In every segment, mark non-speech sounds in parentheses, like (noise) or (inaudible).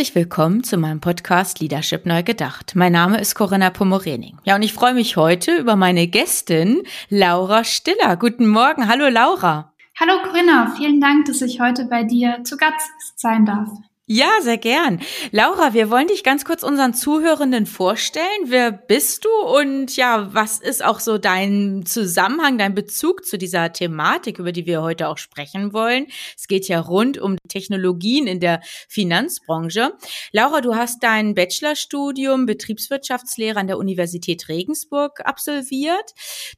Herzlich willkommen zu meinem Podcast Leadership Neu Gedacht. Mein Name ist Corinna Pomorening. Ja, und ich freue mich heute über meine Gästin Laura Stiller. Guten Morgen. Hallo Laura. Hallo Corinna, vielen Dank, dass ich heute bei dir zu Gast sein darf. Ja, sehr gern. Laura, wir wollen dich ganz kurz unseren Zuhörenden vorstellen. Wer bist du und ja, was ist auch so dein Zusammenhang, dein Bezug zu dieser Thematik, über die wir heute auch sprechen wollen? Es geht ja rund um Technologien in der Finanzbranche. Laura, du hast dein Bachelorstudium Betriebswirtschaftslehre an der Universität Regensburg absolviert.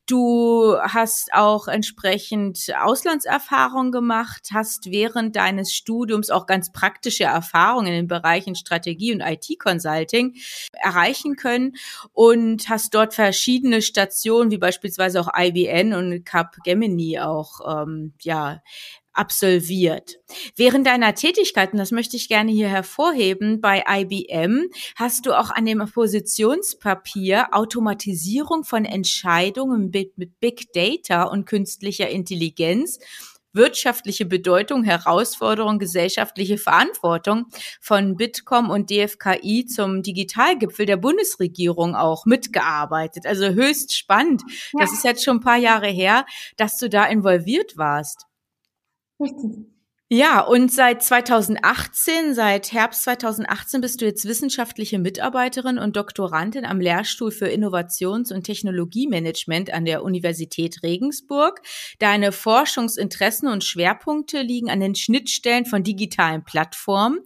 Du hast auch entsprechend Auslandserfahrung gemacht, hast während deines Studiums auch ganz praktische Erfahrung in den Bereichen Strategie und IT-Consulting erreichen können und hast dort verschiedene Stationen, wie beispielsweise auch IBN und Capgemini auch ähm, ja absolviert. Während deiner Tätigkeiten, das möchte ich gerne hier hervorheben, bei IBM hast du auch an dem Positionspapier Automatisierung von Entscheidungen mit, mit Big Data und künstlicher Intelligenz wirtschaftliche Bedeutung, Herausforderung, gesellschaftliche Verantwortung von Bitkom und DFKI zum Digitalgipfel der Bundesregierung auch mitgearbeitet. Also höchst spannend. Ja. Das ist jetzt schon ein paar Jahre her, dass du da involviert warst. Richtig. Ja, und seit 2018, seit Herbst 2018 bist du jetzt wissenschaftliche Mitarbeiterin und Doktorandin am Lehrstuhl für Innovations- und Technologiemanagement an der Universität Regensburg. Deine Forschungsinteressen und Schwerpunkte liegen an den Schnittstellen von digitalen Plattformen,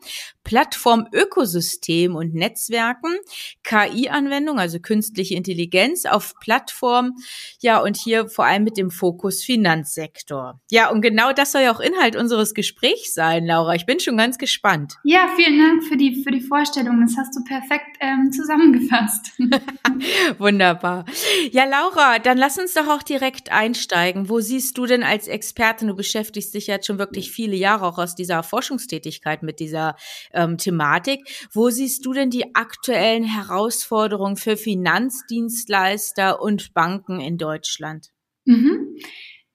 Plattformökosystem und Netzwerken, KI-Anwendung, also künstliche Intelligenz auf Plattformen, ja, und hier vor allem mit dem Fokus Finanzsektor. Ja, und genau das soll ja auch Inhalt unseres Gesprächs sein, Laura. Ich bin schon ganz gespannt. Ja, vielen Dank für die, für die Vorstellung. Das hast du perfekt ähm, zusammengefasst. (laughs) (laughs) Wunderbar. Ja, Laura, dann lass uns doch auch direkt einsteigen. Wo siehst du denn als Expertin, du beschäftigst dich jetzt schon wirklich viele Jahre auch aus dieser Forschungstätigkeit mit dieser ähm, Thematik. Wo siehst du denn die aktuellen Herausforderungen für Finanzdienstleister und Banken in Deutschland? Mhm.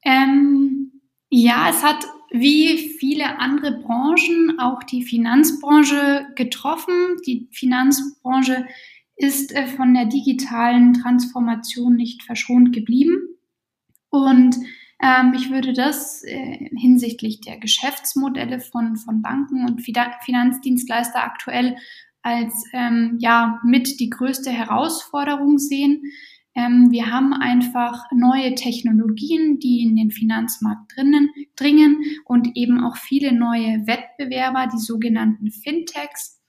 Ähm, ja, es hat wie viele andere Branchen auch die Finanzbranche getroffen. Die Finanzbranche ist äh, von der digitalen Transformation nicht verschont geblieben. Und ähm, ich würde das äh, hinsichtlich der Geschäftsmodelle von, von Banken und Finanzdienstleister aktuell als ähm, ja mit die größte Herausforderung sehen. Ähm, wir haben einfach neue Technologien, die in den Finanzmarkt drinnen, dringen und eben auch viele neue Wettbewerber, die sogenannten Fintechs.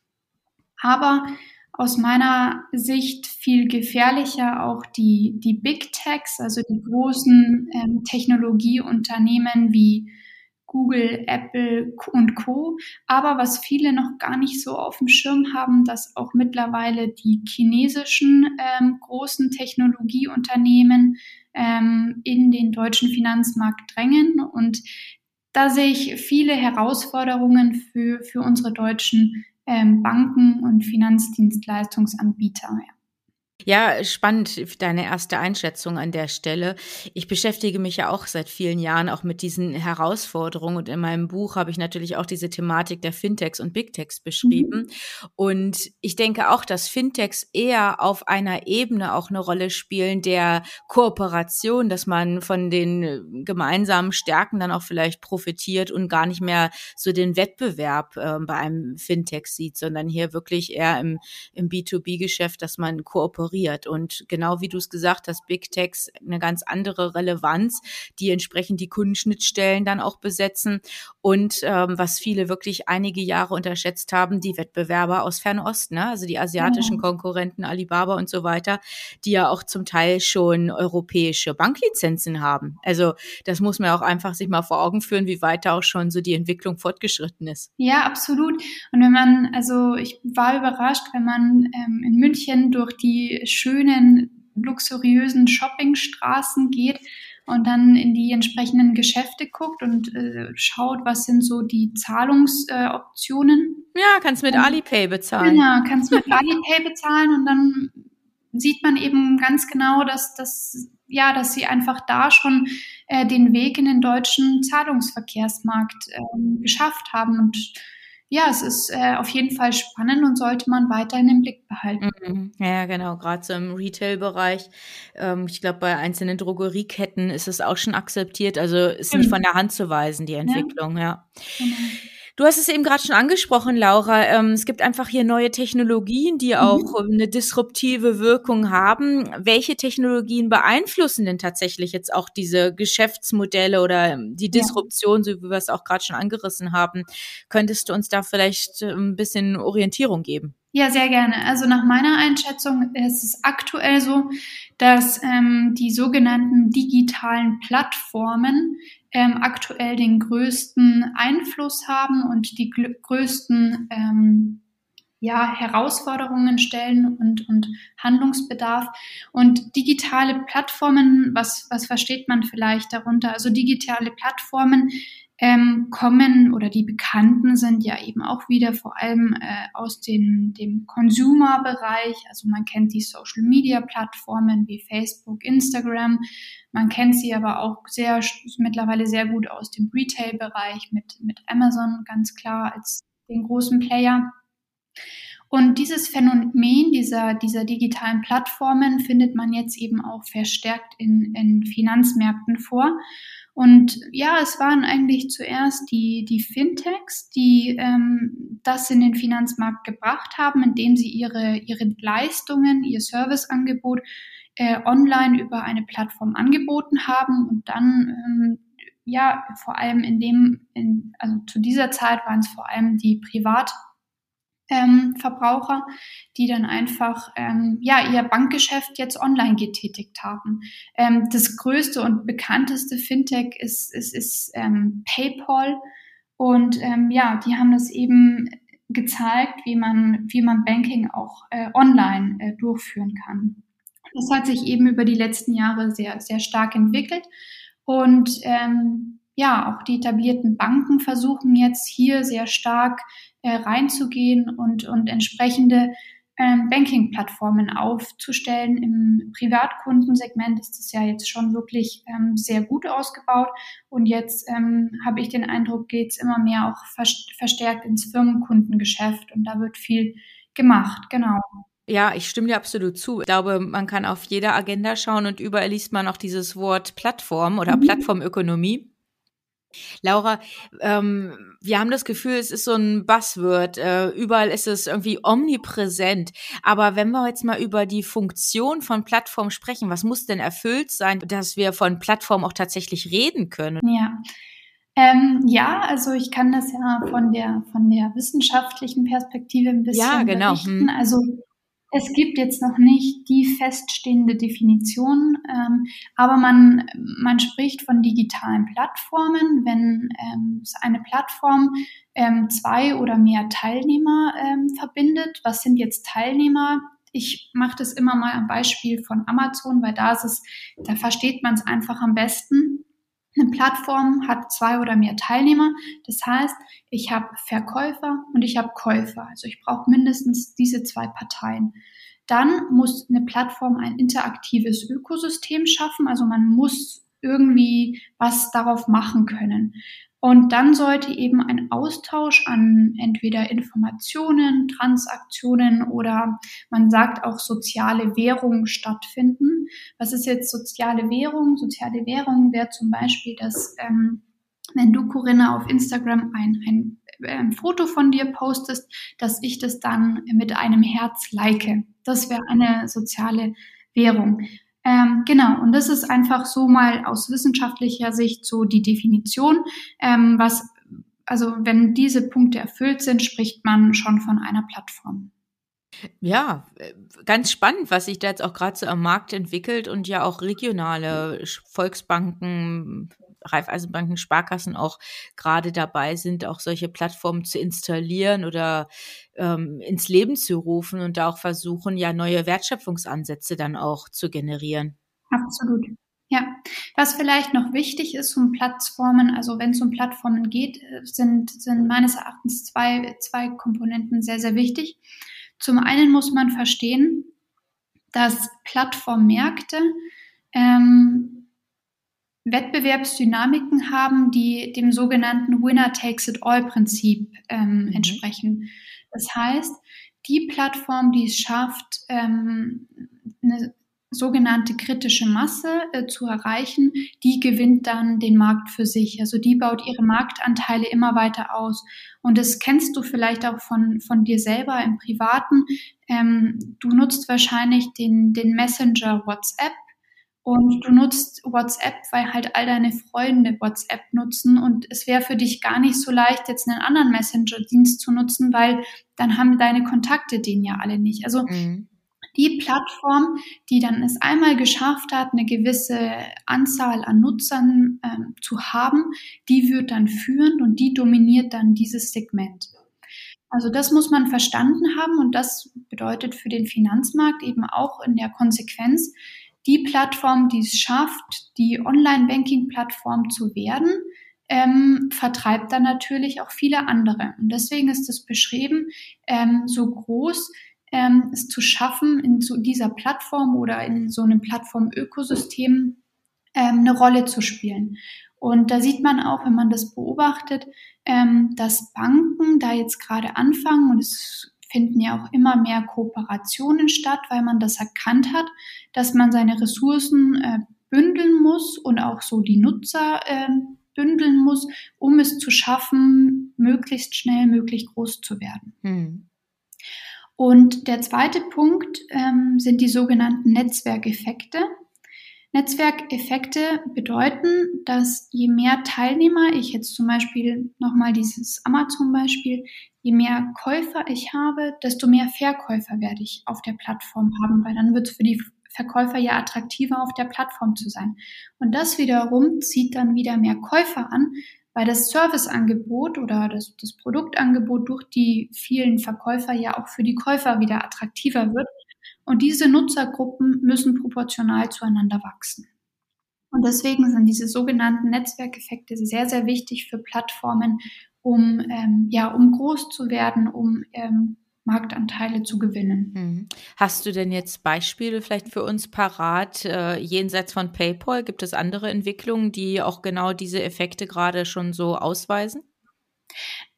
Aber aus meiner Sicht viel gefährlicher auch die, die Big Techs, also die großen ähm, Technologieunternehmen wie Google, Apple und Co. Aber was viele noch gar nicht so auf dem Schirm haben, dass auch mittlerweile die chinesischen ähm, großen Technologieunternehmen ähm, in den deutschen Finanzmarkt drängen. Und da sehe ich viele Herausforderungen für, für unsere deutschen Banken und Finanzdienstleistungsanbieter. Ja. Ja, spannend, deine erste Einschätzung an der Stelle. Ich beschäftige mich ja auch seit vielen Jahren auch mit diesen Herausforderungen und in meinem Buch habe ich natürlich auch diese Thematik der Fintechs und Big Techs beschrieben. Mhm. Und ich denke auch, dass Fintechs eher auf einer Ebene auch eine Rolle spielen der Kooperation, dass man von den gemeinsamen Stärken dann auch vielleicht profitiert und gar nicht mehr so den Wettbewerb äh, bei einem Fintech sieht, sondern hier wirklich eher im, im B2B-Geschäft, dass man kooperiert ignoriert. Und genau wie du es gesagt hast, Big Techs eine ganz andere Relevanz, die entsprechend die Kundenschnittstellen dann auch besetzen. Und ähm, was viele wirklich einige Jahre unterschätzt haben, die Wettbewerber aus Fernost, ne? also die asiatischen mhm. Konkurrenten, Alibaba und so weiter, die ja auch zum Teil schon europäische Banklizenzen haben. Also das muss man auch einfach sich mal vor Augen führen, wie weit da auch schon so die Entwicklung fortgeschritten ist. Ja, absolut. Und wenn man, also ich war überrascht, wenn man ähm, in München durch die schönen, luxuriösen Shoppingstraßen geht und dann in die entsprechenden Geschäfte guckt und äh, schaut, was sind so die Zahlungsoptionen. Äh, ja, kannst mit und, Alipay bezahlen. Genau, kannst mit Alipay bezahlen und dann sieht man eben ganz genau, dass das ja, dass sie einfach da schon äh, den Weg in den deutschen Zahlungsverkehrsmarkt äh, geschafft haben und ja, es ist äh, auf jeden Fall spannend und sollte man weiterhin im Blick behalten. Mhm. Ja, genau, gerade so im Retail-Bereich. Ähm, ich glaube, bei einzelnen Drogerieketten ist es auch schon akzeptiert. Also ist nicht von der Hand zu weisen, die Entwicklung, ja. ja. Genau. Du hast es eben gerade schon angesprochen, Laura. Ähm, es gibt einfach hier neue Technologien, die mhm. auch mhm. eine disruptive Wirkung haben. Welche Technologien beeinflussen denn tatsächlich jetzt auch diese Geschäftsmodelle oder ähm, die Disruption, ja. so wie wir es auch gerade schon angerissen haben? Könntest du uns da vielleicht ähm, ein bisschen Orientierung geben? Ja, sehr gerne. Also nach meiner Einschätzung ist es aktuell so, dass ähm, die sogenannten digitalen Plattformen ähm, aktuell den größten Einfluss haben und die größten ähm, ja, Herausforderungen stellen und, und Handlungsbedarf. Und digitale Plattformen, was, was versteht man vielleicht darunter? Also digitale Plattformen ähm, kommen oder die bekannten sind ja eben auch wieder vor allem äh, aus den, dem Consumer-Bereich. Also man kennt die Social-Media-Plattformen wie Facebook, Instagram. Man kennt sie aber auch sehr mittlerweile sehr gut aus dem Retail-Bereich mit, mit Amazon ganz klar als den großen Player. Und dieses Phänomen dieser, dieser digitalen Plattformen findet man jetzt eben auch verstärkt in, in Finanzmärkten vor. Und ja, es waren eigentlich zuerst die, die Fintechs, die ähm, das in den Finanzmarkt gebracht haben, indem sie ihre, ihre Leistungen, ihr Serviceangebot äh, online über eine Plattform angeboten haben und dann ähm, ja vor allem in dem, in, also zu dieser Zeit waren es vor allem die Privat ähm, Verbraucher, die dann einfach ähm, ja ihr Bankgeschäft jetzt online getätigt haben. Ähm, das größte und bekannteste Fintech ist, ist, ist ähm, PayPal und ähm, ja, die haben das eben gezeigt, wie man wie man Banking auch äh, online äh, durchführen kann. Das hat sich eben über die letzten Jahre sehr sehr stark entwickelt und ähm, ja, auch die etablierten Banken versuchen jetzt hier sehr stark äh, reinzugehen und, und entsprechende ähm, Banking-Plattformen aufzustellen. Im Privatkundensegment ist das ja jetzt schon wirklich ähm, sehr gut ausgebaut. Und jetzt ähm, habe ich den Eindruck, geht es immer mehr auch verstärkt ins Firmenkundengeschäft und da wird viel gemacht, genau. Ja, ich stimme dir absolut zu. Ich glaube, man kann auf jeder Agenda schauen und überall liest man auch dieses Wort Plattform oder mhm. Plattformökonomie. Laura, ähm, wir haben das Gefühl, es ist so ein Buzzword. Äh, überall ist es irgendwie omnipräsent. Aber wenn wir jetzt mal über die Funktion von Plattformen sprechen, was muss denn erfüllt sein, dass wir von Plattformen auch tatsächlich reden können? Ja. Ähm, ja, also ich kann das ja von der von der wissenschaftlichen Perspektive ein bisschen ja, genau. berichten. Hm. Also es gibt jetzt noch nicht die feststehende Definition, ähm, aber man, man spricht von digitalen Plattformen, wenn ähm, eine Plattform ähm, zwei oder mehr Teilnehmer ähm, verbindet. Was sind jetzt Teilnehmer? Ich mache das immer mal am Beispiel von Amazon, weil da ist es, da versteht man es einfach am besten. Eine Plattform hat zwei oder mehr Teilnehmer. Das heißt, ich habe Verkäufer und ich habe Käufer. Also ich brauche mindestens diese zwei Parteien. Dann muss eine Plattform ein interaktives Ökosystem schaffen. Also man muss irgendwie was darauf machen können. Und dann sollte eben ein Austausch an entweder Informationen, Transaktionen oder man sagt auch soziale Währung stattfinden. Was ist jetzt soziale Währung? Soziale Währung wäre zum Beispiel, dass ähm, wenn du, Corinna, auf Instagram ein, ein ein Foto von dir postest, dass ich das dann mit einem Herz like. Das wäre eine soziale Währung. Ähm, genau, und das ist einfach so mal aus wissenschaftlicher Sicht so die Definition, ähm, was also wenn diese Punkte erfüllt sind, spricht man schon von einer Plattform. Ja, äh, ganz spannend, was sich da jetzt auch gerade so am Markt entwickelt und ja auch regionale Volksbanken, Raiffeisenbanken, Sparkassen auch gerade dabei sind, auch solche Plattformen zu installieren oder ähm, ins Leben zu rufen und da auch versuchen, ja neue Wertschöpfungsansätze dann auch zu generieren. Absolut. Ja, was vielleicht noch wichtig ist um Plattformen, also wenn es um Plattformen geht, sind, sind meines Erachtens zwei, zwei Komponenten sehr, sehr wichtig. Zum einen muss man verstehen, dass Plattformmärkte ähm, Wettbewerbsdynamiken haben, die dem sogenannten Winner-Takes-it-all-Prinzip ähm, mhm. entsprechen. Das heißt, die Plattform, die es schafft, ähm, eine sogenannte kritische Masse äh, zu erreichen, die gewinnt dann den Markt für sich. Also die baut ihre Marktanteile immer weiter aus. Und das kennst du vielleicht auch von, von dir selber im Privaten. Ähm, du nutzt wahrscheinlich den, den Messenger WhatsApp und du nutzt WhatsApp, weil halt all deine Freunde WhatsApp nutzen und es wäre für dich gar nicht so leicht, jetzt einen anderen Messenger-Dienst zu nutzen, weil dann haben deine Kontakte den ja alle nicht. Also mhm die Plattform, die dann es einmal geschafft hat, eine gewisse Anzahl an Nutzern ähm, zu haben, die wird dann führen und die dominiert dann dieses Segment. Also das muss man verstanden haben und das bedeutet für den Finanzmarkt eben auch in der Konsequenz, die Plattform, die es schafft, die Online-Banking-Plattform zu werden, ähm, vertreibt dann natürlich auch viele andere. Und deswegen ist es beschrieben ähm, so groß, ähm, es zu schaffen, in so dieser Plattform oder in so einem Plattformökosystem ähm, eine Rolle zu spielen. Und da sieht man auch, wenn man das beobachtet, ähm, dass Banken da jetzt gerade anfangen und es finden ja auch immer mehr Kooperationen statt, weil man das erkannt hat, dass man seine Ressourcen äh, bündeln muss und auch so die Nutzer äh, bündeln muss, um es zu schaffen, möglichst schnell, möglichst groß zu werden. Hm. Und der zweite Punkt ähm, sind die sogenannten Netzwerkeffekte. Netzwerkeffekte bedeuten, dass je mehr Teilnehmer, ich jetzt zum Beispiel nochmal dieses Amazon-Beispiel, je mehr Käufer ich habe, desto mehr Verkäufer werde ich auf der Plattform haben, weil dann wird es für die Verkäufer ja attraktiver auf der Plattform zu sein. Und das wiederum zieht dann wieder mehr Käufer an, weil das Serviceangebot oder das, das Produktangebot durch die vielen Verkäufer ja auch für die Käufer wieder attraktiver wird. Und diese Nutzergruppen müssen proportional zueinander wachsen. Und deswegen sind diese sogenannten Netzwerkeffekte sehr, sehr wichtig für Plattformen, um, ähm, ja, um groß zu werden, um ähm, Marktanteile zu gewinnen. Hm. Hast du denn jetzt Beispiele vielleicht für uns parat? Äh, jenseits von PayPal gibt es andere Entwicklungen, die auch genau diese Effekte gerade schon so ausweisen?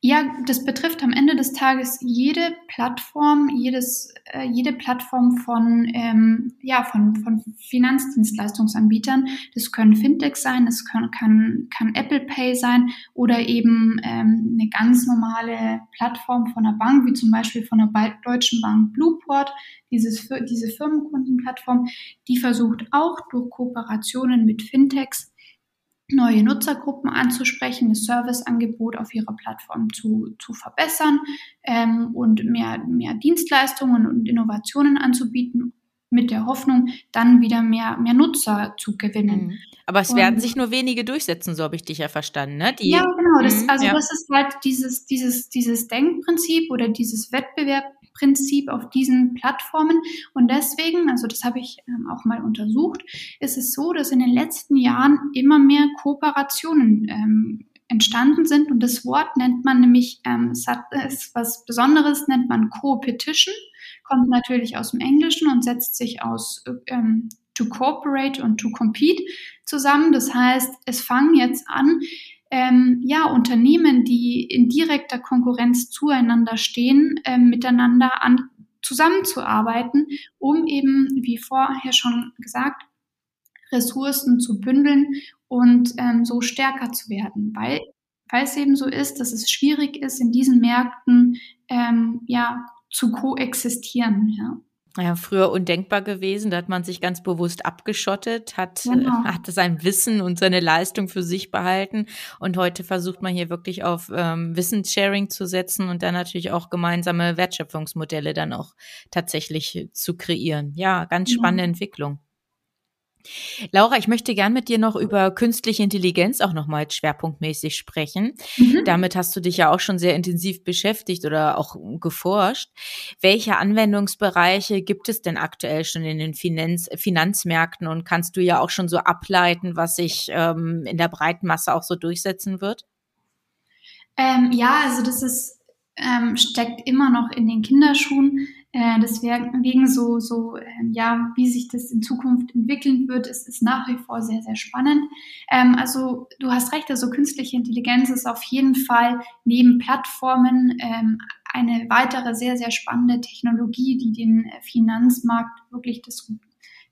Ja, das betrifft am Ende des Tages jede Plattform, jedes, äh, jede Plattform von, ähm, ja, von, von Finanzdienstleistungsanbietern. Das können Fintechs sein, das kann, kann, kann Apple Pay sein oder eben ähm, eine ganz normale Plattform von einer Bank, wie zum Beispiel von der Deutschen Bank Blueport, dieses, diese Firmenkundenplattform, die versucht auch durch Kooperationen mit Fintechs neue Nutzergruppen anzusprechen, das Serviceangebot auf ihrer Plattform zu, zu verbessern ähm, und mehr, mehr Dienstleistungen und Innovationen anzubieten, mit der Hoffnung, dann wieder mehr, mehr Nutzer zu gewinnen. Mhm. Aber es und, werden sich nur wenige durchsetzen, so habe ich dich ja verstanden, ne? Die, ja, genau. Das, mhm, also ja. das ist halt dieses, dieses, dieses Denkprinzip oder dieses Wettbewerb, Prinzip auf diesen Plattformen. Und deswegen, also das habe ich ähm, auch mal untersucht, ist es so, dass in den letzten Jahren immer mehr Kooperationen ähm, entstanden sind. Und das Wort nennt man nämlich, ähm, es hat ist was Besonderes, nennt man Co-Petition, kommt natürlich aus dem Englischen und setzt sich aus ähm, to cooperate und to compete zusammen. Das heißt, es fangen jetzt an, ähm, ja, Unternehmen, die in direkter Konkurrenz zueinander stehen, ähm, miteinander an, zusammenzuarbeiten, um eben, wie vorher schon gesagt, Ressourcen zu bündeln und ähm, so stärker zu werden, weil weil es eben so ist, dass es schwierig ist, in diesen Märkten ähm, ja zu koexistieren. Ja. Ja, früher undenkbar gewesen. Da hat man sich ganz bewusst abgeschottet, hat, äh, genau. hat sein Wissen und seine Leistung für sich behalten. Und heute versucht man hier wirklich auf ähm, Wissenssharing zu setzen und dann natürlich auch gemeinsame Wertschöpfungsmodelle dann auch tatsächlich zu kreieren. Ja, ganz spannende ja. Entwicklung. Laura, ich möchte gern mit dir noch über künstliche Intelligenz auch nochmal schwerpunktmäßig sprechen. Mhm. Damit hast du dich ja auch schon sehr intensiv beschäftigt oder auch geforscht. Welche Anwendungsbereiche gibt es denn aktuell schon in den Finanz Finanzmärkten und kannst du ja auch schon so ableiten, was sich ähm, in der breiten Masse auch so durchsetzen wird? Ähm, ja, also das ist ähm, steckt immer noch in den Kinderschuhen. Äh, deswegen so, so äh, ja, wie sich das in Zukunft entwickeln wird, ist, ist nach wie vor sehr, sehr spannend. Ähm, also du hast recht, also künstliche Intelligenz ist auf jeden Fall neben Plattformen ähm, eine weitere sehr, sehr spannende Technologie, die den Finanzmarkt wirklich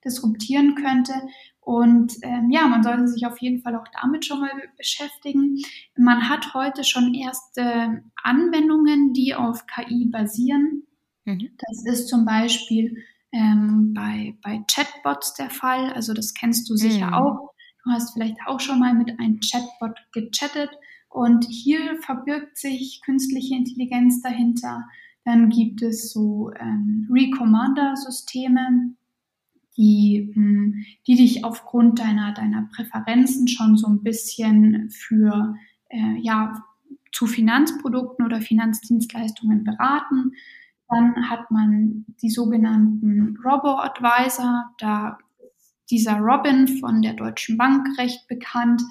disruptieren könnte. Und ähm, ja, man sollte sich auf jeden Fall auch damit schon mal beschäftigen. Man hat heute schon erste Anwendungen, die auf KI basieren. Mhm. Das ist zum Beispiel ähm, bei, bei Chatbots der Fall. Also das kennst du sicher mhm. auch. Du hast vielleicht auch schon mal mit einem Chatbot gechattet. Und hier verbirgt sich künstliche Intelligenz dahinter. Dann gibt es so ähm, Recommander-Systeme, die, hm, die dich aufgrund deiner, deiner Präferenzen schon so ein bisschen für, äh, ja, zu Finanzprodukten oder Finanzdienstleistungen beraten. Dann hat man die sogenannten Robo-Advisor. Da dieser Robin von der Deutschen Bank recht bekannt.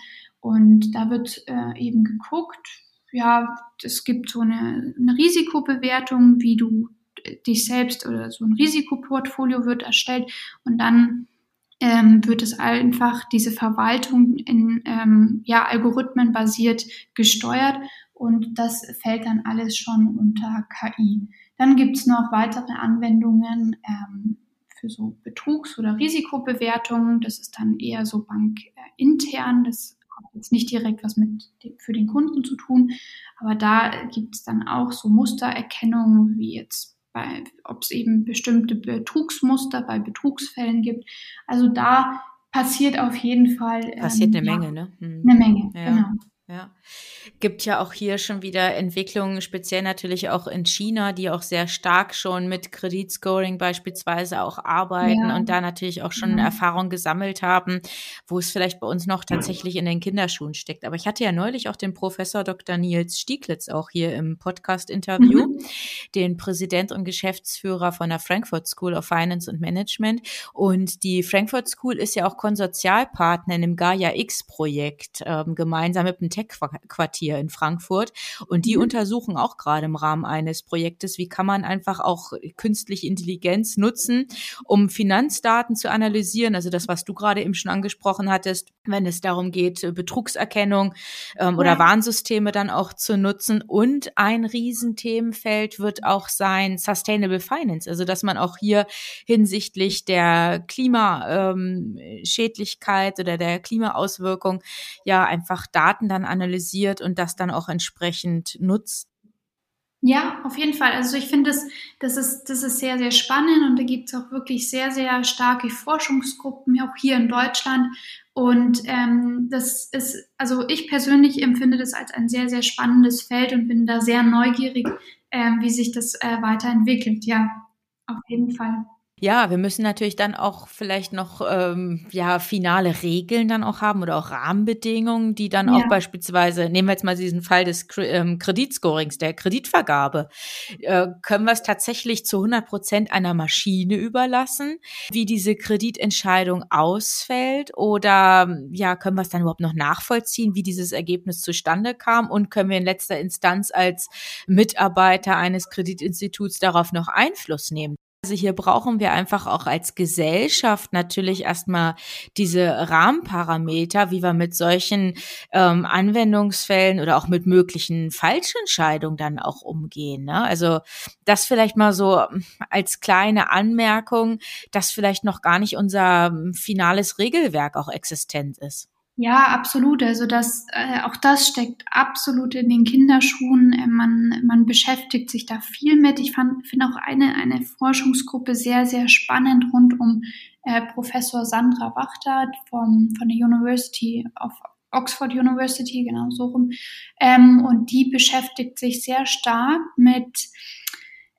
Und da wird äh, eben geguckt, ja, es gibt so eine, eine Risikobewertung, wie du dich selbst oder so ein Risikoportfolio wird erstellt und dann ähm, wird es einfach diese Verwaltung in ähm, ja, Algorithmen basiert gesteuert und das fällt dann alles schon unter KI. Dann gibt es noch weitere Anwendungen ähm, für so Betrugs- oder Risikobewertungen. Das ist dann eher so bankintern. Das hat jetzt nicht direkt was mit dem, für den Kunden zu tun, aber da gibt es dann auch so Mustererkennung, wie jetzt bei, ob es eben bestimmte Betrugsmuster bei Betrugsfällen gibt. Also da passiert auf jeden Fall. Passiert ähm, eine Menge, ne? Hm. Eine Menge, ja. genau. Ja. Gibt ja auch hier schon wieder Entwicklungen, speziell natürlich auch in China, die auch sehr stark schon mit Kreditscoring beispielsweise auch arbeiten ja. und da natürlich auch schon ja. Mhm. Erfahrung gesammelt haben, wo es vielleicht bei uns noch tatsächlich in den Kinderschuhen steckt. Aber ich hatte ja neulich auch den Professor Dr. Nils Stieglitz auch hier im Podcast-Interview, mhm. den Präsident und Geschäftsführer von der Frankfurt School of Finance and Management. Und die Frankfurt School ist ja auch Konsortialpartner in dem Gaia X-Projekt, ähm, gemeinsam mit dem Tech-Quartier in Frankfurt. Und die mhm. untersuchen auch gerade im Rahmen eines Projektes, wie kann man einfach auch künstliche Intelligenz nutzen, um Finanzdaten zu analysieren. Also das, was du gerade eben schon angesprochen hattest, wenn es darum geht, Betrugserkennung ähm, ja. oder Warnsysteme dann auch zu nutzen. Und ein Riesenthemenfeld wird auch sein Sustainable Finance. Also dass man auch hier hinsichtlich der Klimaschädlichkeit ähm, oder der Klimaauswirkung ja einfach Daten dann analysiert und das dann auch entsprechend nutzt? Ja, auf jeden Fall. Also ich finde, das, das, ist, das ist sehr, sehr spannend und da gibt es auch wirklich sehr, sehr starke Forschungsgruppen, auch hier in Deutschland. Und ähm, das ist, also ich persönlich empfinde das als ein sehr, sehr spannendes Feld und bin da sehr neugierig, äh, wie sich das äh, weiterentwickelt. Ja, auf jeden Fall. Ja, wir müssen natürlich dann auch vielleicht noch ähm, ja finale Regeln dann auch haben oder auch Rahmenbedingungen, die dann ja. auch beispielsweise, nehmen wir jetzt mal diesen Fall des ähm, Kreditscorings, der Kreditvergabe, äh, können wir es tatsächlich zu 100 Prozent einer Maschine überlassen, wie diese Kreditentscheidung ausfällt oder ja, können wir es dann überhaupt noch nachvollziehen, wie dieses Ergebnis zustande kam und können wir in letzter Instanz als Mitarbeiter eines Kreditinstituts darauf noch Einfluss nehmen? Also hier brauchen wir einfach auch als Gesellschaft natürlich erstmal diese Rahmenparameter, wie wir mit solchen ähm, Anwendungsfällen oder auch mit möglichen Falschentscheidungen dann auch umgehen. Ne? Also das vielleicht mal so als kleine Anmerkung, dass vielleicht noch gar nicht unser finales Regelwerk auch existent ist. Ja, absolut. Also das, äh, auch das steckt absolut in den Kinderschuhen. Äh, man, man beschäftigt sich da viel mit. Ich finde auch eine, eine Forschungsgruppe sehr, sehr spannend rund um äh, Professor Sandra Wachter vom, von der University of Oxford University, genau so rum. Ähm, und die beschäftigt sich sehr stark mit,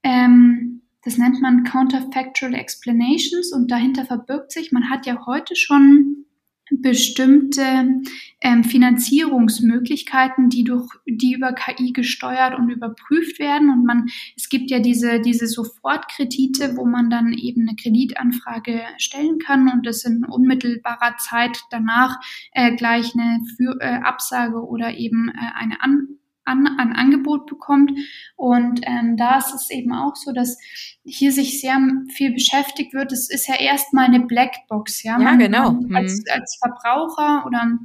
ähm, das nennt man Counterfactual Explanations und dahinter verbirgt sich, man hat ja heute schon bestimmte ähm, Finanzierungsmöglichkeiten, die durch die über KI gesteuert und überprüft werden. Und man, es gibt ja diese, diese Sofortkredite, wo man dann eben eine Kreditanfrage stellen kann und das in unmittelbarer Zeit danach äh, gleich eine Für, äh, Absage oder eben äh, eine An an, an Angebot bekommt. Und ähm, da ist es eben auch so, dass hier sich sehr viel beschäftigt wird. Es ist ja erstmal eine Blackbox, ja. Ja, man, genau. Man, als, mhm. als Verbraucher oder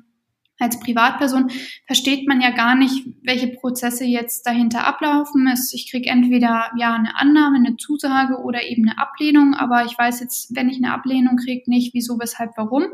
als Privatperson versteht man ja gar nicht, welche Prozesse jetzt dahinter ablaufen. Ich kriege entweder ja eine Annahme, eine Zusage oder eben eine Ablehnung, aber ich weiß jetzt, wenn ich eine Ablehnung kriege, nicht wieso, weshalb, warum.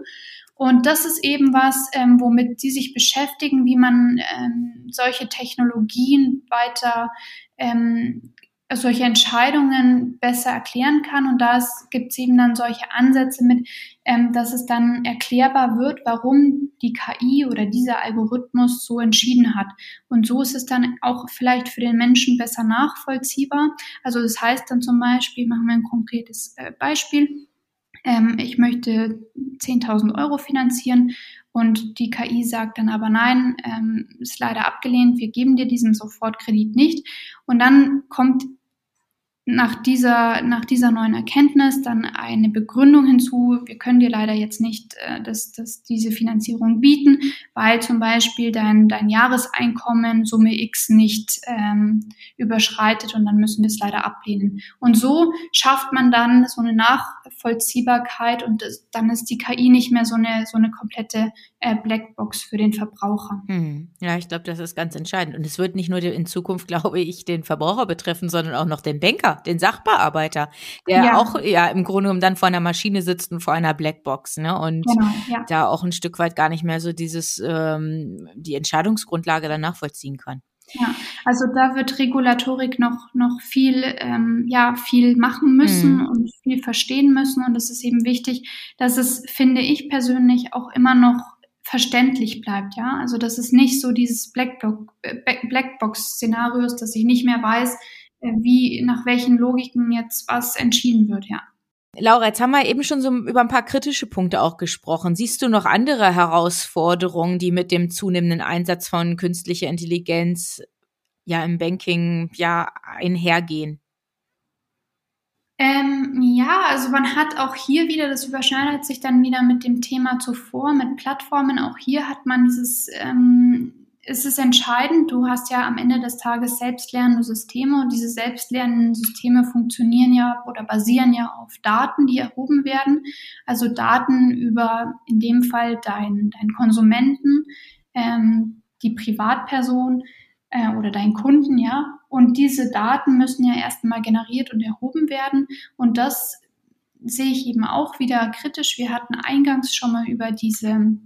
Und das ist eben was, ähm, womit sie sich beschäftigen, wie man ähm, solche Technologien weiter, ähm, solche Entscheidungen besser erklären kann. Und da gibt es eben dann solche Ansätze mit, ähm, dass es dann erklärbar wird, warum die KI oder dieser Algorithmus so entschieden hat. Und so ist es dann auch vielleicht für den Menschen besser nachvollziehbar. Also das heißt dann zum Beispiel, machen wir ein konkretes äh, Beispiel ähm, ich möchte 10.000 Euro finanzieren und die KI sagt dann aber nein, ähm, ist leider abgelehnt, wir geben dir diesen Sofortkredit nicht. Und dann kommt nach dieser, nach dieser neuen Erkenntnis dann eine Begründung hinzu. Wir können dir leider jetzt nicht äh, das, das, diese Finanzierung bieten, weil zum Beispiel dein, dein Jahreseinkommen Summe X nicht ähm, überschreitet und dann müssen wir es leider ablehnen. Und so schafft man dann so eine Nachvollziehbarkeit und das, dann ist die KI nicht mehr so eine, so eine komplette äh, Blackbox für den Verbraucher. Hm. Ja, ich glaube, das ist ganz entscheidend. Und es wird nicht nur in Zukunft, (laughs) glaube ich, den Verbraucher betreffen, sondern auch noch den Banker, den Sachbearbeiter, der ja. auch ja im Grunde genommen dann vor einer Maschine sitzt und vor einer Blackbox, ne? Und genau, ja. da auch ein Stück weit gar nicht mehr so dieses ähm, die Entscheidungsgrundlage dann nachvollziehen kann. Ja, also da wird Regulatorik noch, noch viel, ähm, ja, viel machen müssen mhm. und viel verstehen müssen. Und es ist eben wichtig, dass es, finde ich persönlich, auch immer noch verständlich bleibt, ja. Also das ist nicht so dieses Blackbox-Szenarios, dass ich nicht mehr weiß, äh, wie, nach welchen Logiken jetzt was entschieden wird, ja. Laura, jetzt haben wir eben schon so über ein paar kritische Punkte auch gesprochen. Siehst du noch andere Herausforderungen, die mit dem zunehmenden Einsatz von künstlicher Intelligenz ja im Banking ja einhergehen? Ähm, ja, also man hat auch hier wieder, das überschneidet sich dann wieder mit dem Thema zuvor, mit Plattformen. Auch hier hat man dieses, ähm, es ist entscheidend, du hast ja am Ende des Tages selbstlernende Systeme und diese selbstlernenden Systeme funktionieren ja oder basieren ja auf Daten, die erhoben werden. Also Daten über in dem Fall deinen dein Konsumenten, ähm, die Privatperson äh, oder deinen Kunden, ja, und diese Daten müssen ja erst einmal generiert und erhoben werden. Und das sehe ich eben auch wieder kritisch. Wir hatten eingangs schon mal über diese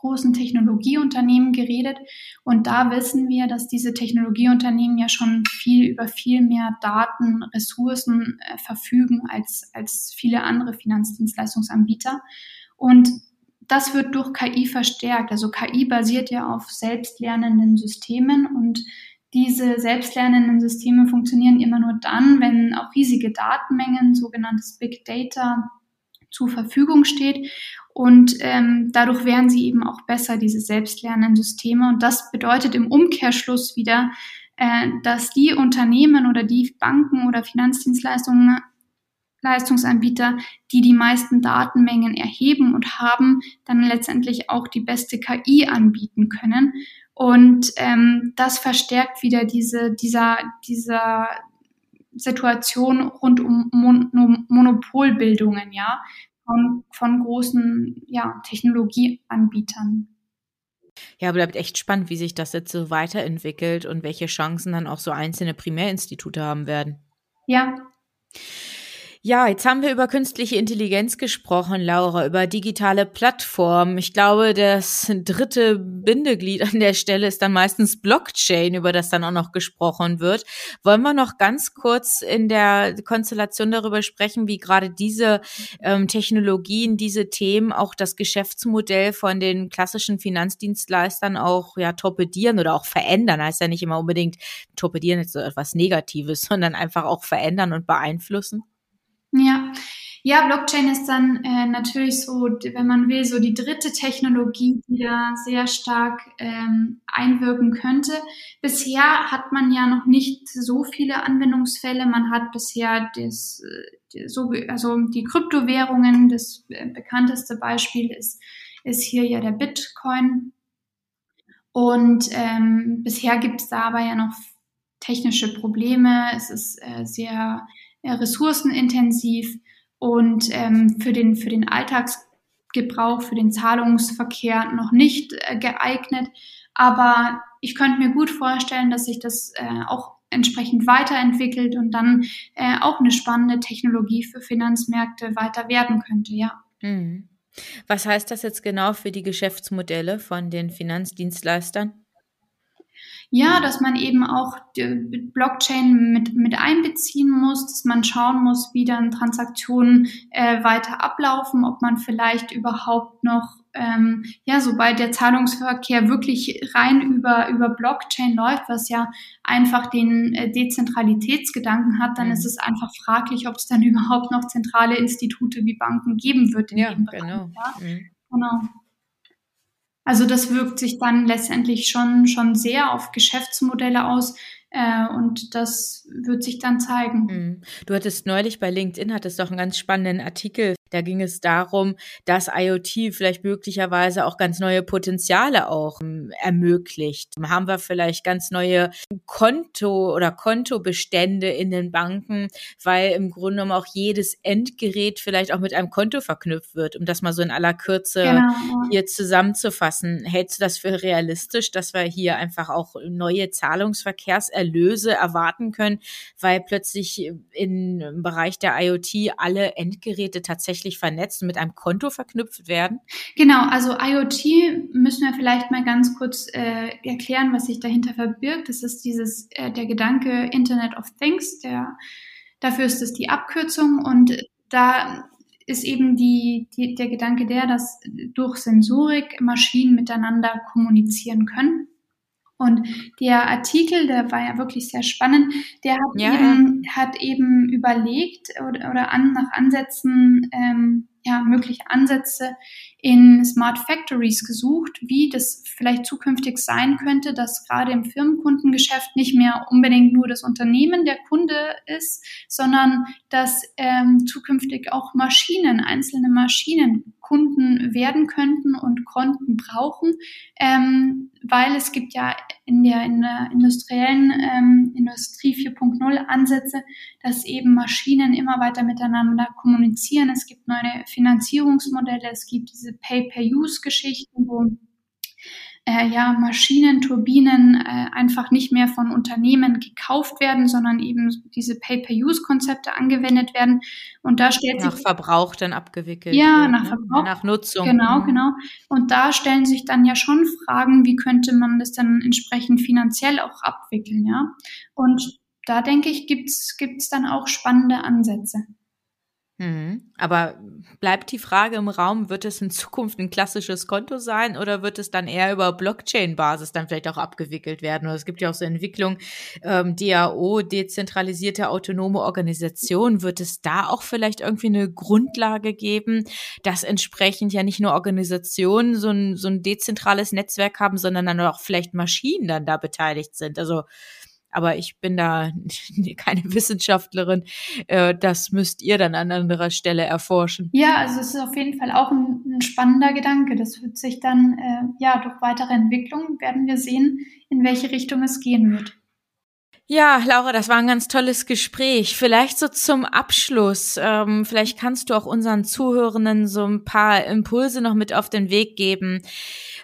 großen Technologieunternehmen geredet. Und da wissen wir, dass diese Technologieunternehmen ja schon viel über viel mehr Daten, Ressourcen äh, verfügen als, als viele andere Finanzdienstleistungsanbieter. Und das wird durch KI verstärkt. Also KI basiert ja auf selbstlernenden Systemen und diese selbstlernenden Systeme funktionieren immer nur dann, wenn auch riesige Datenmengen, sogenanntes Big Data, zur Verfügung steht. Und ähm, dadurch werden sie eben auch besser, diese selbstlernenden Systeme. Und das bedeutet im Umkehrschluss wieder, äh, dass die Unternehmen oder die Banken oder Finanzdienstleistungen Leistungsanbieter, die die meisten Datenmengen erheben und haben, dann letztendlich auch die beste KI anbieten können. Und ähm, das verstärkt wieder diese, dieser, dieser Situation rund um Mon Monopolbildungen, ja, von, von großen ja, Technologieanbietern. Ja, bleibt echt spannend, wie sich das jetzt so weiterentwickelt und welche Chancen dann auch so einzelne Primärinstitute haben werden. Ja. Ja, jetzt haben wir über künstliche Intelligenz gesprochen, Laura, über digitale Plattformen. Ich glaube, das dritte Bindeglied an der Stelle ist dann meistens Blockchain, über das dann auch noch gesprochen wird. Wollen wir noch ganz kurz in der Konstellation darüber sprechen, wie gerade diese ähm, Technologien, diese Themen auch das Geschäftsmodell von den klassischen Finanzdienstleistern auch ja torpedieren oder auch verändern? Heißt ja nicht immer unbedingt torpedieren ist so etwas Negatives, (laughs) sondern einfach auch verändern und beeinflussen. Ja, ja, Blockchain ist dann äh, natürlich so, wenn man will, so die dritte Technologie, die da sehr stark ähm, einwirken könnte. Bisher hat man ja noch nicht so viele Anwendungsfälle. Man hat bisher das, äh, so, also die Kryptowährungen. Das äh, bekannteste Beispiel ist, ist hier ja der Bitcoin. Und ähm, bisher gibt es aber ja noch technische Probleme. Es ist äh, sehr äh, ressourcenintensiv und ähm, für, den, für den Alltagsgebrauch, für den Zahlungsverkehr noch nicht äh, geeignet. Aber ich könnte mir gut vorstellen, dass sich das äh, auch entsprechend weiterentwickelt und dann äh, auch eine spannende Technologie für Finanzmärkte weiter werden könnte, ja. Mhm. Was heißt das jetzt genau für die Geschäftsmodelle von den Finanzdienstleistern? Ja, dass man eben auch Blockchain mit, mit einbeziehen muss, dass man schauen muss, wie dann Transaktionen äh, weiter ablaufen, ob man vielleicht überhaupt noch, ähm, ja, sobald der Zahlungsverkehr wirklich rein über, über Blockchain läuft, was ja einfach den äh, Dezentralitätsgedanken hat, dann mhm. ist es einfach fraglich, ob es dann (laughs) überhaupt noch zentrale Institute wie Banken geben wird in ja, dem Bereich. Genau. Ja? Mhm. genau. Also das wirkt sich dann letztendlich schon, schon sehr auf Geschäftsmodelle aus. Äh, und das wird sich dann zeigen. Mhm. Du hattest neulich bei LinkedIn, hattest doch einen ganz spannenden Artikel da ging es darum, dass IoT vielleicht möglicherweise auch ganz neue Potenziale auch ähm, ermöglicht. Haben wir vielleicht ganz neue Konto oder Kontobestände in den Banken, weil im Grunde genommen auch jedes Endgerät vielleicht auch mit einem Konto verknüpft wird, um das mal so in aller Kürze genau. hier zusammenzufassen. Hältst du das für realistisch, dass wir hier einfach auch neue Zahlungsverkehrserlöse erwarten können, weil plötzlich im Bereich der IoT alle Endgeräte tatsächlich vernetzt und mit einem Konto verknüpft werden? Genau, also IoT müssen wir vielleicht mal ganz kurz äh, erklären, was sich dahinter verbirgt. Das ist dieses äh, der Gedanke Internet of Things, der dafür ist es die Abkürzung und da ist eben die, die, der Gedanke der, dass durch Sensorik Maschinen miteinander kommunizieren können. Und der Artikel, der war ja wirklich sehr spannend, der hat, ja. eben, hat eben überlegt oder, oder an, nach Ansätzen, ähm, ja, mögliche Ansätze in Smart Factories gesucht, wie das vielleicht zukünftig sein könnte, dass gerade im Firmenkundengeschäft nicht mehr unbedingt nur das Unternehmen der Kunde ist, sondern dass ähm, zukünftig auch Maschinen, einzelne Maschinen Kunden werden könnten und Konten brauchen, ähm, weil es gibt ja in der, in der industriellen Industrie 4.0 Ansätze, dass eben Maschinen immer weiter miteinander kommunizieren. Es gibt neue Finanzierungsmodelle, es gibt diese Pay-per-Use-Geschichten, wo äh, ja, Maschinen, Turbinen äh, einfach nicht mehr von Unternehmen gekauft werden, sondern eben diese Pay-per-Use-Konzepte angewendet werden. Und da stellt nach sich nach Verbrauch dann abgewickelt. Ja, wird, nach ne? Verbrauch, nach Nutzung. Genau, mhm. genau. Und da stellen sich dann ja schon Fragen, wie könnte man das dann entsprechend finanziell auch abwickeln, ja? Und da denke ich, gibt's gibt's dann auch spannende Ansätze. Mhm. Aber bleibt die Frage im Raum, wird es in Zukunft ein klassisches Konto sein oder wird es dann eher über Blockchain-Basis dann vielleicht auch abgewickelt werden? Oder es gibt ja auch so Entwicklung, ähm, DAO, dezentralisierte autonome Organisation. Wird es da auch vielleicht irgendwie eine Grundlage geben, dass entsprechend ja nicht nur Organisationen so ein, so ein dezentrales Netzwerk haben, sondern dann auch vielleicht Maschinen dann da beteiligt sind? Also aber ich bin da (laughs) keine Wissenschaftlerin. Äh, das müsst ihr dann an anderer Stelle erforschen. Ja, also es ist auf jeden Fall auch ein, ein spannender Gedanke. Das wird sich dann, äh, ja, durch weitere Entwicklungen werden wir sehen, in welche Richtung es gehen wird. Ja, Laura, das war ein ganz tolles Gespräch. Vielleicht so zum Abschluss, ähm, vielleicht kannst du auch unseren Zuhörenden so ein paar Impulse noch mit auf den Weg geben.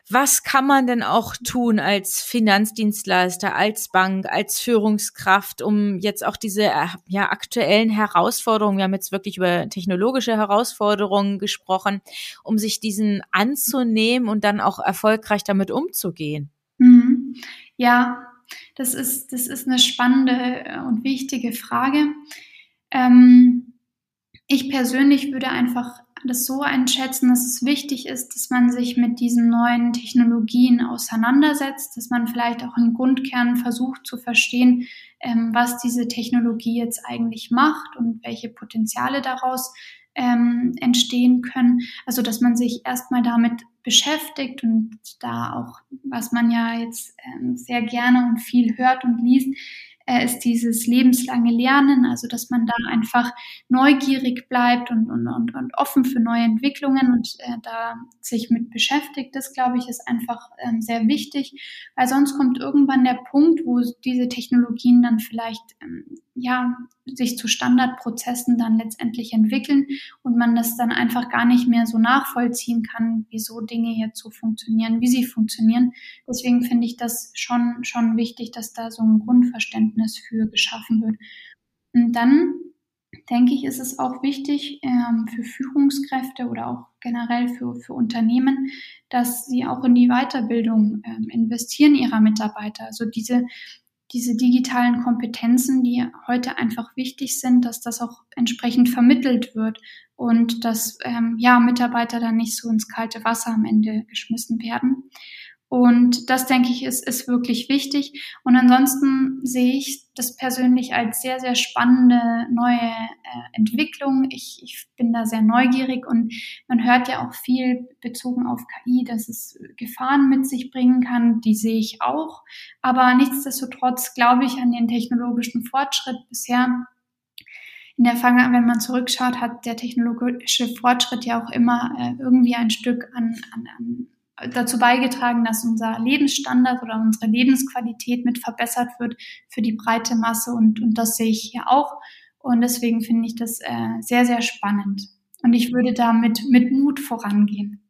Was kann man denn auch tun als Finanzdienstleister, als Bank, als Führungskraft, um jetzt auch diese äh, ja, aktuellen Herausforderungen, wir haben jetzt wirklich über technologische Herausforderungen gesprochen, um sich diesen anzunehmen und dann auch erfolgreich damit umzugehen? Mhm. Ja, das ist, das ist eine spannende äh, und wichtige Frage. Ähm, ich persönlich würde einfach das so einschätzen, dass es wichtig ist, dass man sich mit diesen neuen Technologien auseinandersetzt, dass man vielleicht auch im Grundkern versucht zu verstehen, ähm, was diese Technologie jetzt eigentlich macht und welche Potenziale daraus ähm, entstehen können. Also dass man sich erstmal damit beschäftigt und da auch, was man ja jetzt ähm, sehr gerne und viel hört und liest, äh, ist dieses lebenslange Lernen, also dass man da einfach neugierig bleibt und, und, und, und offen für neue Entwicklungen und äh, da sich mit beschäftigt. Das, glaube ich, ist einfach ähm, sehr wichtig, weil sonst kommt irgendwann der Punkt, wo diese Technologien dann vielleicht ähm, ja, sich zu Standardprozessen dann letztendlich entwickeln und man das dann einfach gar nicht mehr so nachvollziehen kann, wieso Dinge jetzt so funktionieren, wie sie funktionieren. Deswegen finde ich das schon, schon wichtig, dass da so ein Grundverständnis für geschaffen wird. Und dann denke ich, ist es auch wichtig ähm, für Führungskräfte oder auch generell für, für Unternehmen, dass sie auch in die Weiterbildung ähm, investieren ihrer Mitarbeiter. Also diese diese digitalen Kompetenzen, die heute einfach wichtig sind, dass das auch entsprechend vermittelt wird und dass ähm, ja Mitarbeiter dann nicht so ins kalte Wasser am Ende geschmissen werden. Und das, denke ich, ist, ist wirklich wichtig. Und ansonsten sehe ich das persönlich als sehr, sehr spannende neue äh, Entwicklung. Ich, ich bin da sehr neugierig und man hört ja auch viel bezogen auf KI, dass es Gefahren mit sich bringen kann. Die sehe ich auch. Aber nichtsdestotrotz glaube ich an den technologischen Fortschritt bisher. In der Vergangenheit, wenn man zurückschaut, hat der technologische Fortschritt ja auch immer äh, irgendwie ein Stück an, an, an dazu beigetragen, dass unser Lebensstandard oder unsere Lebensqualität mit verbessert wird für die breite Masse und, und das sehe ich hier auch. Und deswegen finde ich das äh, sehr, sehr spannend. Und ich würde damit mit Mut vorangehen.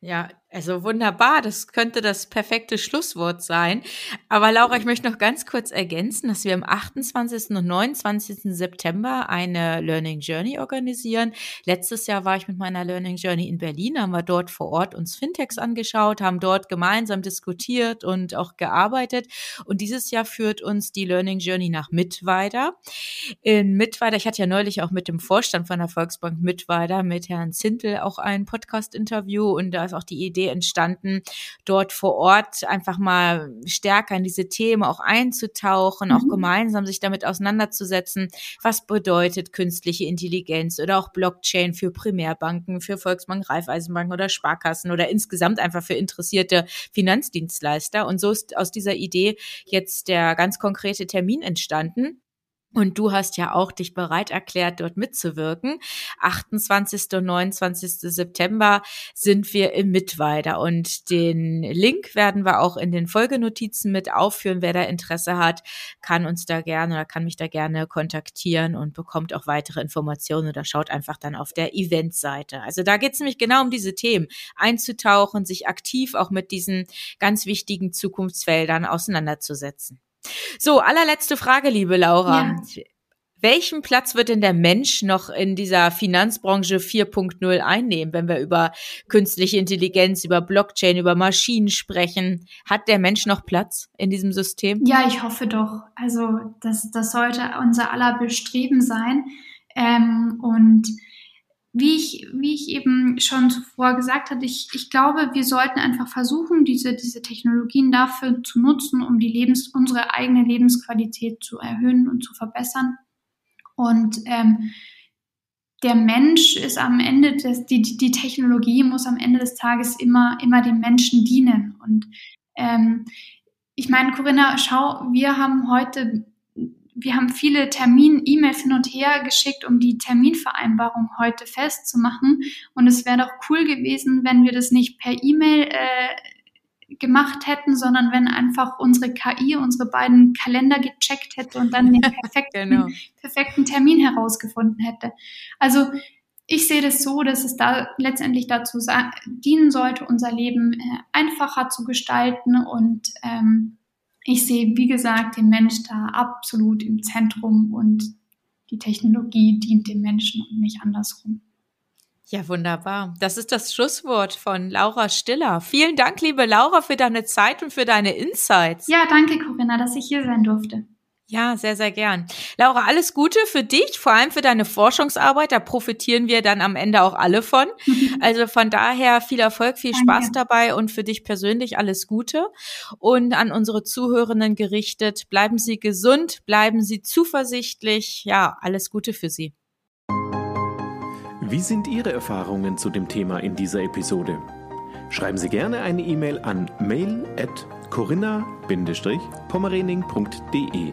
Ja, also wunderbar, das könnte das perfekte Schlusswort sein. Aber Laura, ich möchte noch ganz kurz ergänzen, dass wir am 28. und 29. September eine Learning Journey organisieren. Letztes Jahr war ich mit meiner Learning Journey in Berlin, haben wir dort vor Ort uns Fintechs angeschaut, haben dort gemeinsam diskutiert und auch gearbeitet. Und dieses Jahr führt uns die Learning Journey nach Mittweida. In Mittweida, ich hatte ja neulich auch mit dem Vorstand von der Volksbank Mittweida, mit Herrn Zintel, auch ein Podcast-Interview und da ist auch die Idee entstanden, dort vor Ort einfach mal stärker in diese Themen auch einzutauchen, mhm. auch gemeinsam sich damit auseinanderzusetzen. Was bedeutet künstliche Intelligenz oder auch Blockchain für Primärbanken, für Volksbanken, Raiffeisenbanken oder Sparkassen oder insgesamt einfach für interessierte Finanzdienstleister. Und so ist aus dieser Idee jetzt der ganz konkrete Termin entstanden. Und du hast ja auch dich bereit erklärt, dort mitzuwirken. 28. und 29. September sind wir im Mittweida und den Link werden wir auch in den Folgenotizen mit aufführen. Wer da Interesse hat, kann uns da gerne oder kann mich da gerne kontaktieren und bekommt auch weitere Informationen oder schaut einfach dann auf der Eventseite. Also da geht es nämlich genau um diese Themen, einzutauchen, sich aktiv auch mit diesen ganz wichtigen Zukunftsfeldern auseinanderzusetzen. So, allerletzte Frage, liebe Laura. Ja. Welchen Platz wird denn der Mensch noch in dieser Finanzbranche 4.0 einnehmen, wenn wir über künstliche Intelligenz, über Blockchain, über Maschinen sprechen? Hat der Mensch noch Platz in diesem System? Ja, ich hoffe doch. Also das, das sollte unser aller Bestreben sein. Ähm, und wie ich, wie ich eben schon zuvor gesagt hatte, ich, ich glaube, wir sollten einfach versuchen, diese, diese Technologien dafür zu nutzen, um die Lebens, unsere eigene Lebensqualität zu erhöhen und zu verbessern. Und ähm, der Mensch ist am Ende des, die, die Technologie muss am Ende des Tages immer, immer dem Menschen dienen. Und ähm, ich meine, Corinna, schau, wir haben heute wir haben viele Termin-E-Mails hin und her geschickt, um die Terminvereinbarung heute festzumachen. Und es wäre doch cool gewesen, wenn wir das nicht per E-Mail äh, gemacht hätten, sondern wenn einfach unsere KI unsere beiden Kalender gecheckt hätte und dann den (laughs) perfekten, genau. perfekten Termin herausgefunden hätte. Also ich sehe das so, dass es da letztendlich dazu dienen sollte, unser Leben äh, einfacher zu gestalten. Und ähm, ich sehe, wie gesagt, den Mensch da absolut im Zentrum und die Technologie dient dem Menschen und nicht andersrum. Ja, wunderbar. Das ist das Schlusswort von Laura Stiller. Vielen Dank, liebe Laura, für deine Zeit und für deine Insights. Ja, danke, Corinna, dass ich hier sein durfte. Ja, sehr, sehr gern. Laura, alles Gute für dich, vor allem für deine Forschungsarbeit. Da profitieren wir dann am Ende auch alle von. (laughs) Also von daher viel Erfolg, viel Danke. Spaß dabei und für dich persönlich alles Gute. Und an unsere Zuhörenden gerichtet, bleiben Sie gesund, bleiben Sie zuversichtlich. Ja, alles Gute für Sie. Wie sind Ihre Erfahrungen zu dem Thema in dieser Episode? Schreiben Sie gerne eine E-Mail an mail at corinna-pommerening.de